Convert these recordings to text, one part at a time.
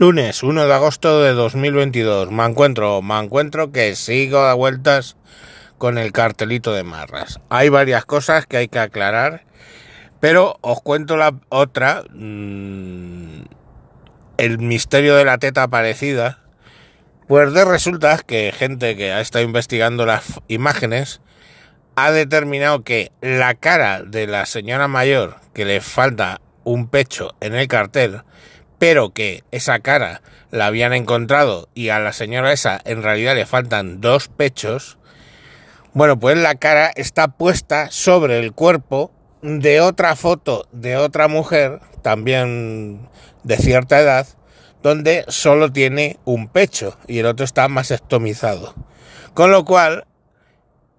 Lunes 1 de agosto de 2022. Me encuentro, me encuentro que sigo a vueltas con el cartelito de marras. Hay varias cosas que hay que aclarar, pero os cuento la otra. Mmm, el misterio de la teta aparecida. Pues de resulta que gente que ha estado investigando las imágenes ha determinado que la cara de la señora mayor que le falta un pecho en el cartel pero que esa cara la habían encontrado y a la señora esa en realidad le faltan dos pechos, bueno, pues la cara está puesta sobre el cuerpo de otra foto de otra mujer, también de cierta edad, donde solo tiene un pecho y el otro está más estomizado. Con lo cual,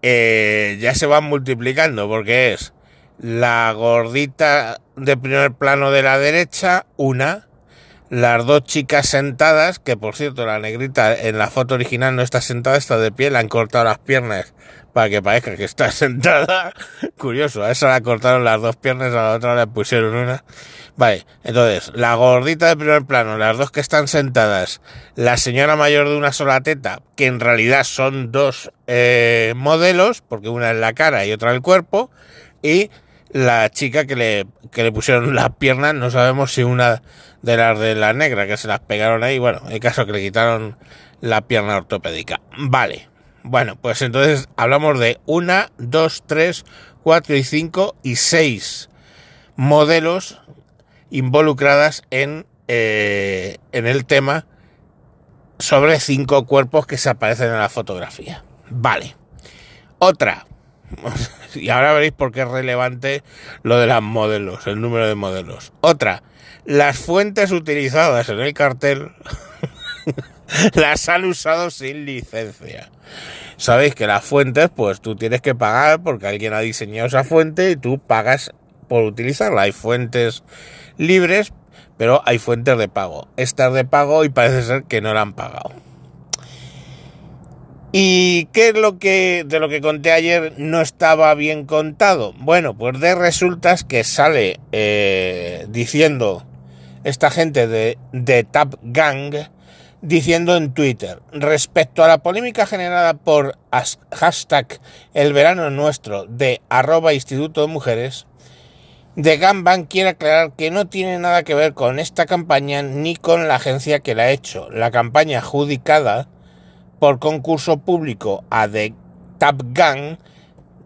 eh, ya se van multiplicando porque es la gordita de primer plano de la derecha, una, las dos chicas sentadas, que por cierto la negrita en la foto original no está sentada, está de pie, le han cortado las piernas para que parezca que está sentada. Curioso, a esa le cortaron las dos piernas, a la otra le pusieron una. Vale, entonces, la gordita de primer plano, las dos que están sentadas, la señora mayor de una sola teta, que en realidad son dos eh, modelos, porque una es la cara y otra el cuerpo, y la chica que le, que le pusieron las piernas, no sabemos si una de las de la negra que se las pegaron ahí, bueno, el caso que le quitaron la pierna ortopédica. Vale, bueno, pues entonces hablamos de una, dos, tres, cuatro y cinco y seis modelos involucradas en, eh, en el tema sobre cinco cuerpos que se aparecen en la fotografía. Vale. Otra, y ahora veréis por qué es relevante lo de las modelos, el número de modelos. Otra, las fuentes utilizadas en el cartel las han usado sin licencia. Sabéis que las fuentes, pues tú tienes que pagar porque alguien ha diseñado esa fuente y tú pagas por utilizarla. Hay fuentes libres, pero hay fuentes de pago. Estas de pago y parece ser que no la han pagado. ¿Y qué es lo que de lo que conté ayer no estaba bien contado? Bueno, pues de resultas que sale eh, diciendo esta gente de, de Tap Gang diciendo en Twitter respecto a la polémica generada por hashtag el verano nuestro de arroba instituto de mujeres de Gamban quiere aclarar que no tiene nada que ver con esta campaña ni con la agencia que la ha hecho. La campaña adjudicada por concurso público a The Tap Gang,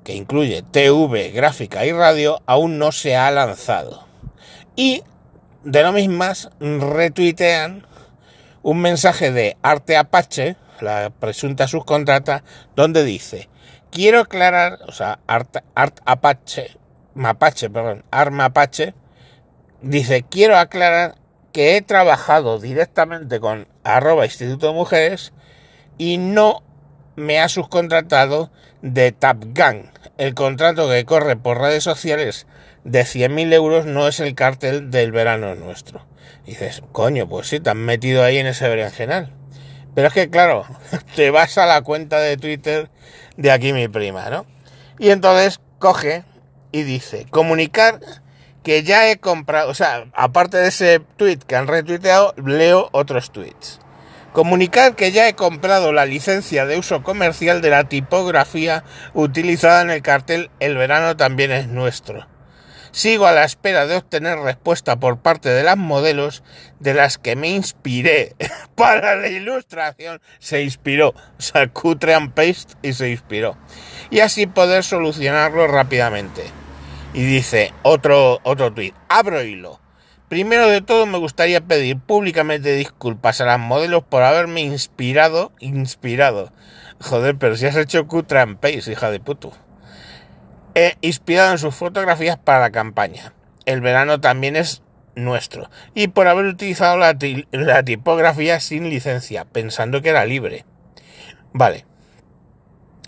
que incluye TV, gráfica y radio, aún no se ha lanzado. Y de lo mismas retuitean un mensaje de Arte Apache, la presunta subcontrata, donde dice, quiero aclarar, o sea, Art, Art Apache, Mapache, perdón, Arma Apache, dice, quiero aclarar que he trabajado directamente con arroba Instituto de Mujeres y no me ha subcontratado de Tapgang. El contrato que corre por redes sociales de 100.000 euros no es el cártel del verano nuestro. Y dices, coño, pues sí, te han metido ahí en ese berenjenal. Pero es que, claro, te vas a la cuenta de Twitter de aquí mi prima, ¿no? Y entonces coge y dice, comunicar que ya he comprado, o sea, aparte de ese tweet que han retuiteado, leo otros tweets. Comunicar que ya he comprado la licencia de uso comercial de la tipografía utilizada en el cartel El verano también es nuestro. Sigo a la espera de obtener respuesta por parte de las modelos de las que me inspiré para la ilustración. Se inspiró, o sea, cutre and paste y se inspiró. Y así poder solucionarlo rápidamente. Y dice otro, otro tuit, abro hilo. Primero de todo me gustaría pedir públicamente disculpas a las modelos por haberme inspirado, inspirado. Joder, pero si has hecho cutra and paste, hija de puto. He inspirado en sus fotografías para la campaña. El verano también es nuestro. Y por haber utilizado la, la tipografía sin licencia, pensando que era libre. Vale.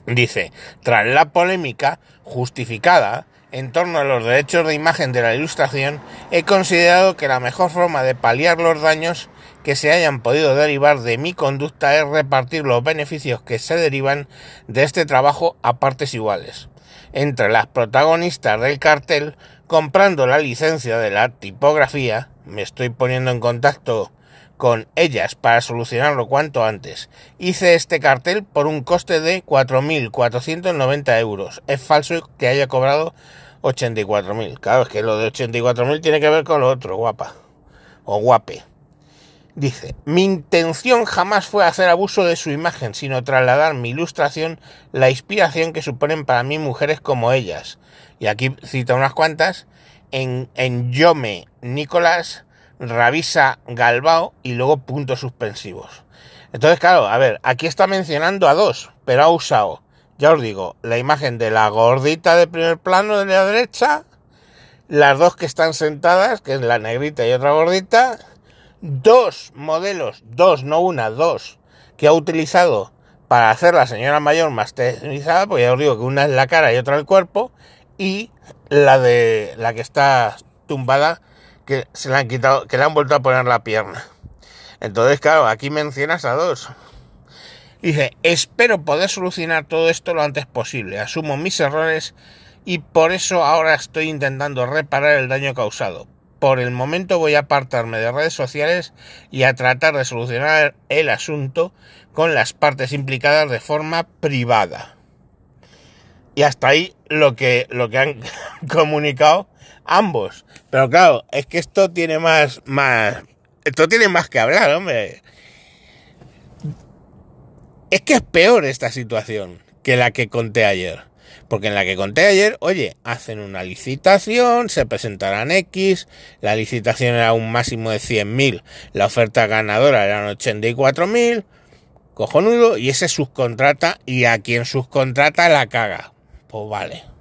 Dice, tras la polémica justificada, en torno a los derechos de imagen de la ilustración, he considerado que la mejor forma de paliar los daños que se hayan podido derivar de mi conducta es repartir los beneficios que se derivan de este trabajo a partes iguales, entre las protagonistas del cartel, comprando la licencia de la tipografía, me estoy poniendo en contacto con ellas para solucionarlo cuanto antes. Hice este cartel por un coste de 4.490 euros. Es falso que haya cobrado 84.000. Claro, es que lo de 84.000 tiene que ver con lo otro, guapa. O guape. Dice, mi intención jamás fue hacer abuso de su imagen, sino trasladar mi ilustración, la inspiración que suponen para mí mujeres como ellas. Y aquí cita unas cuantas, en, en Yome, Nicolás, Ravisa Galbao y luego puntos suspensivos. Entonces, claro, a ver, aquí está mencionando a dos, pero ha usado, ya os digo, la imagen de la gordita de primer plano de la derecha, las dos que están sentadas, que es la negrita y otra gordita, dos modelos, dos, no una, dos, que ha utilizado para hacer la señora mayor masterizada, pues ya os digo que una es la cara y otra el cuerpo, y la de la que está tumbada que se le han quitado, que le han vuelto a poner la pierna. Entonces, claro, aquí mencionas a dos. Dice, espero poder solucionar todo esto lo antes posible. Asumo mis errores y por eso ahora estoy intentando reparar el daño causado. Por el momento voy a apartarme de redes sociales y a tratar de solucionar el asunto con las partes implicadas de forma privada. Y hasta ahí lo que, lo que han comunicado ambos. Pero claro, es que esto tiene más, más, esto tiene más que hablar, hombre. Es que es peor esta situación que la que conté ayer. Porque en la que conté ayer, oye, hacen una licitación, se presentarán X, la licitación era un máximo de 100.000, la oferta ganadora eran 84.000, cojonudo, y ese subcontrata y a quien subcontrata la caga. Pues vale.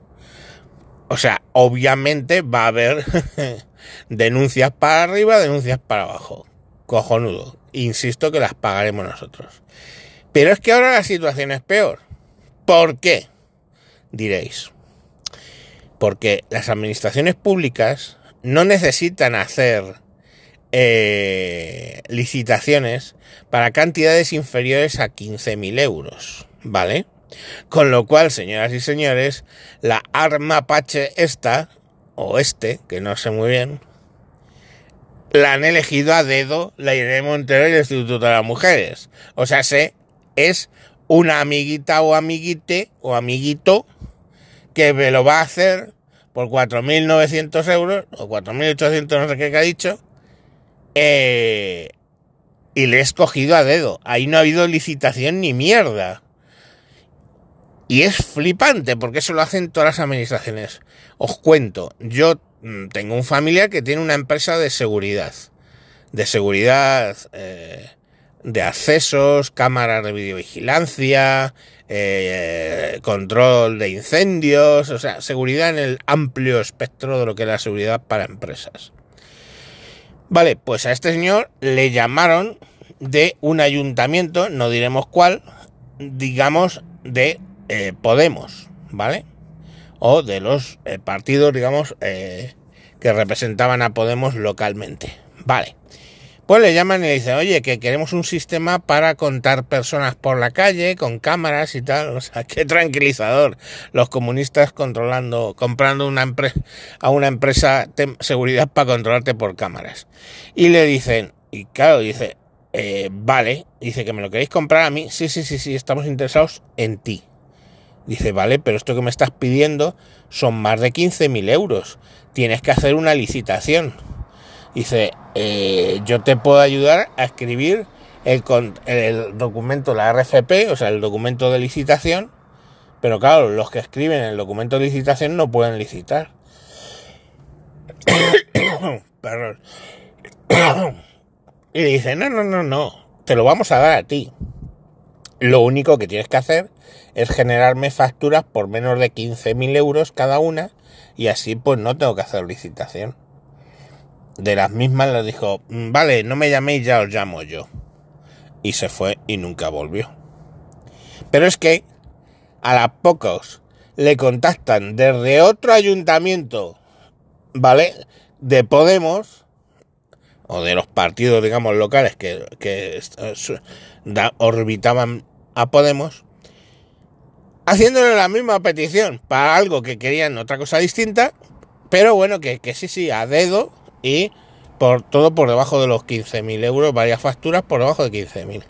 O sea, obviamente va a haber denuncias para arriba, denuncias para abajo. Cojonudo. Insisto que las pagaremos nosotros. Pero es que ahora la situación es peor. ¿Por qué? Diréis. Porque las administraciones públicas no necesitan hacer eh, licitaciones para cantidades inferiores a 15.000 euros. ¿Vale? Con lo cual, señoras y señores, la arma Apache esta, o este, que no sé muy bien, la han elegido a dedo la Irene Montero y Instituto de las Mujeres. O sea, sé, es una amiguita o amiguite o amiguito que me lo va a hacer por 4.900 euros o 4.800, no sé qué que ha dicho, eh, y le he escogido a dedo. Ahí no ha habido licitación ni mierda. Y es flipante porque eso lo hacen todas las administraciones. Os cuento, yo mm, tengo un familiar que tiene una empresa de seguridad. De seguridad, eh, de accesos, cámaras de videovigilancia, eh, control de incendios, o sea, seguridad en el amplio espectro de lo que es la seguridad para empresas. Vale, pues a este señor le llamaron de un ayuntamiento, no diremos cuál, digamos de eh, Podemos, ¿vale? O de los eh, partidos, digamos, eh, que representaban a Podemos localmente. Vale. Pues le llaman y le dicen, oye, que queremos un sistema para contar personas por la calle, con cámaras y tal. O sea, qué tranquilizador. Los comunistas controlando, comprando una empresa a una empresa seguridad para controlarte por cámaras. Y le dicen, y claro, dice, vale, dice que me lo queréis comprar a mí. Sí, sí, sí, sí, estamos interesados en ti. Dice, vale, pero esto que me estás pidiendo son más de 15.000 euros. Tienes que hacer una licitación. Dice, eh, yo te puedo ayudar a escribir el, el documento, la RFP, o sea, el documento de licitación. Pero claro, los que escriben el documento de licitación no pueden licitar. Perdón. y dice, no, no, no, no, te lo vamos a dar a ti. Lo único que tienes que hacer es generarme facturas por menos de 15.000 euros cada una y así pues no tengo que hacer licitación. De las mismas le dijo, mm, vale, no me llaméis, ya os llamo yo. Y se fue y nunca volvió. Pero es que a las pocos le contactan desde otro ayuntamiento, ¿vale? De Podemos, o de los partidos, digamos, locales que, que orbitaban a Podemos haciéndole la misma petición para algo que querían otra cosa distinta, pero bueno, que, sí, sí, a dedo y por todo por debajo de los 15.000 euros, varias facturas por debajo de 15.000.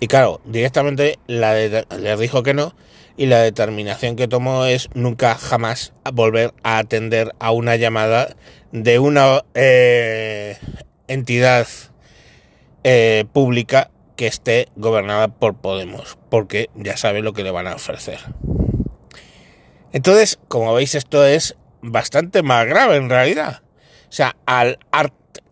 Y claro, directamente la les dijo que no y la determinación que tomó es nunca jamás volver a atender a una llamada de una eh, entidad eh, pública que esté gobernada por Podemos, porque ya sabe lo que le van a ofrecer. Entonces, como veis, esto es bastante más grave en realidad. O sea, al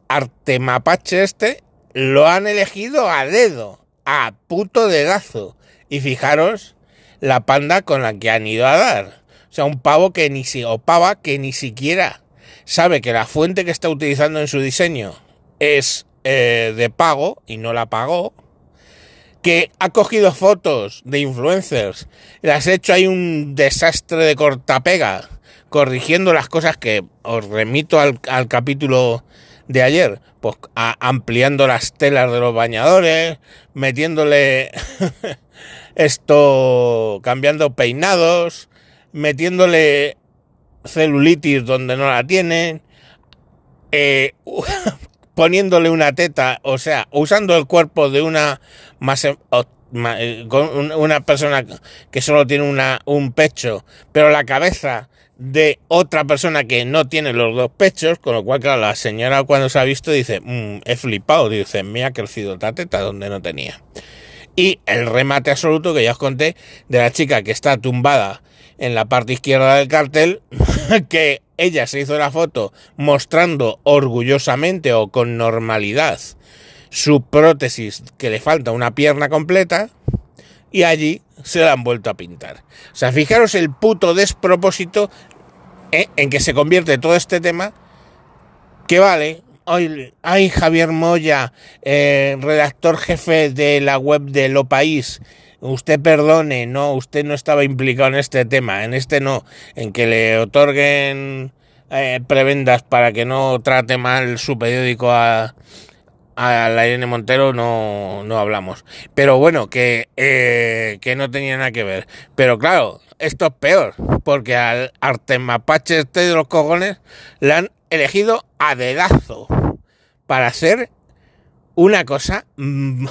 Artemapache este lo han elegido a dedo, a puto dedazo. Y fijaros la panda con la que han ido a dar. O sea, un pavo que ni si, o pava que ni siquiera sabe que la fuente que está utilizando en su diseño es eh, de pago y no la pagó. Que ha cogido fotos de influencers, las ha hecho ahí un desastre de cortapega corrigiendo las cosas que os remito al, capítulo de ayer, pues ampliando las telas de los bañadores, metiéndole esto, cambiando peinados, metiéndole celulitis donde no la tienen, eh, poniéndole una teta, o sea, usando el cuerpo de una más, eh, una persona que solo tiene una, un pecho, pero la cabeza de otra persona que no tiene los dos pechos, con lo cual, claro, la señora cuando se ha visto dice, mm, he flipado, dice, me ha crecido la teta donde no tenía. Y el remate absoluto que ya os conté de la chica que está tumbada en la parte izquierda del cartel, que ella se hizo la foto mostrando orgullosamente o con normalidad su prótesis que le falta una pierna completa, y allí se la han vuelto a pintar. O sea, fijaros el puto despropósito eh, en que se convierte todo este tema, que vale, ay, Javier Moya, eh, redactor jefe de la web de Lo País, usted perdone, no, usted no estaba implicado en este tema, en este no, en que le otorguen eh, prebendas para que no trate mal su periódico a, a la Irene Montero no, no hablamos. Pero bueno, que, eh, que no tenía nada que ver. Pero claro, esto es peor, porque al Artemapache este de los cojones le han elegido a dedazo para hacer una cosa mm,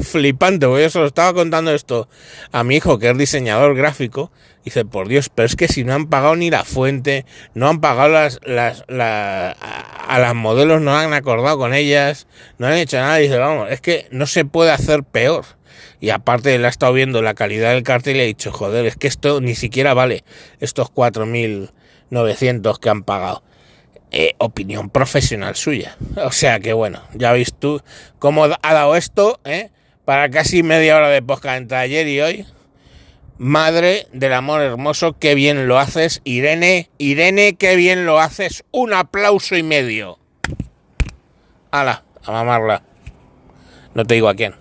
flipante, porque yo solo estaba contando esto a mi hijo que es diseñador gráfico, dice, por Dios, pero es que si no han pagado ni la fuente, no han pagado las, las, a las modelos, no han acordado con ellas, no han hecho nada, dice, vamos, es que no se puede hacer peor. Y aparte él ha estado viendo la calidad del cartel y ha dicho, joder, es que esto ni siquiera vale estos 4.900 que han pagado. Eh, opinión profesional suya. O sea que bueno, ya veis tú cómo ha dado esto ¿eh? Para casi media hora de podcast entre ayer y hoy. Madre del amor hermoso, qué bien lo haces. Irene, Irene, qué bien lo haces. Un aplauso y medio. Hala, a mamarla. No te digo a quién.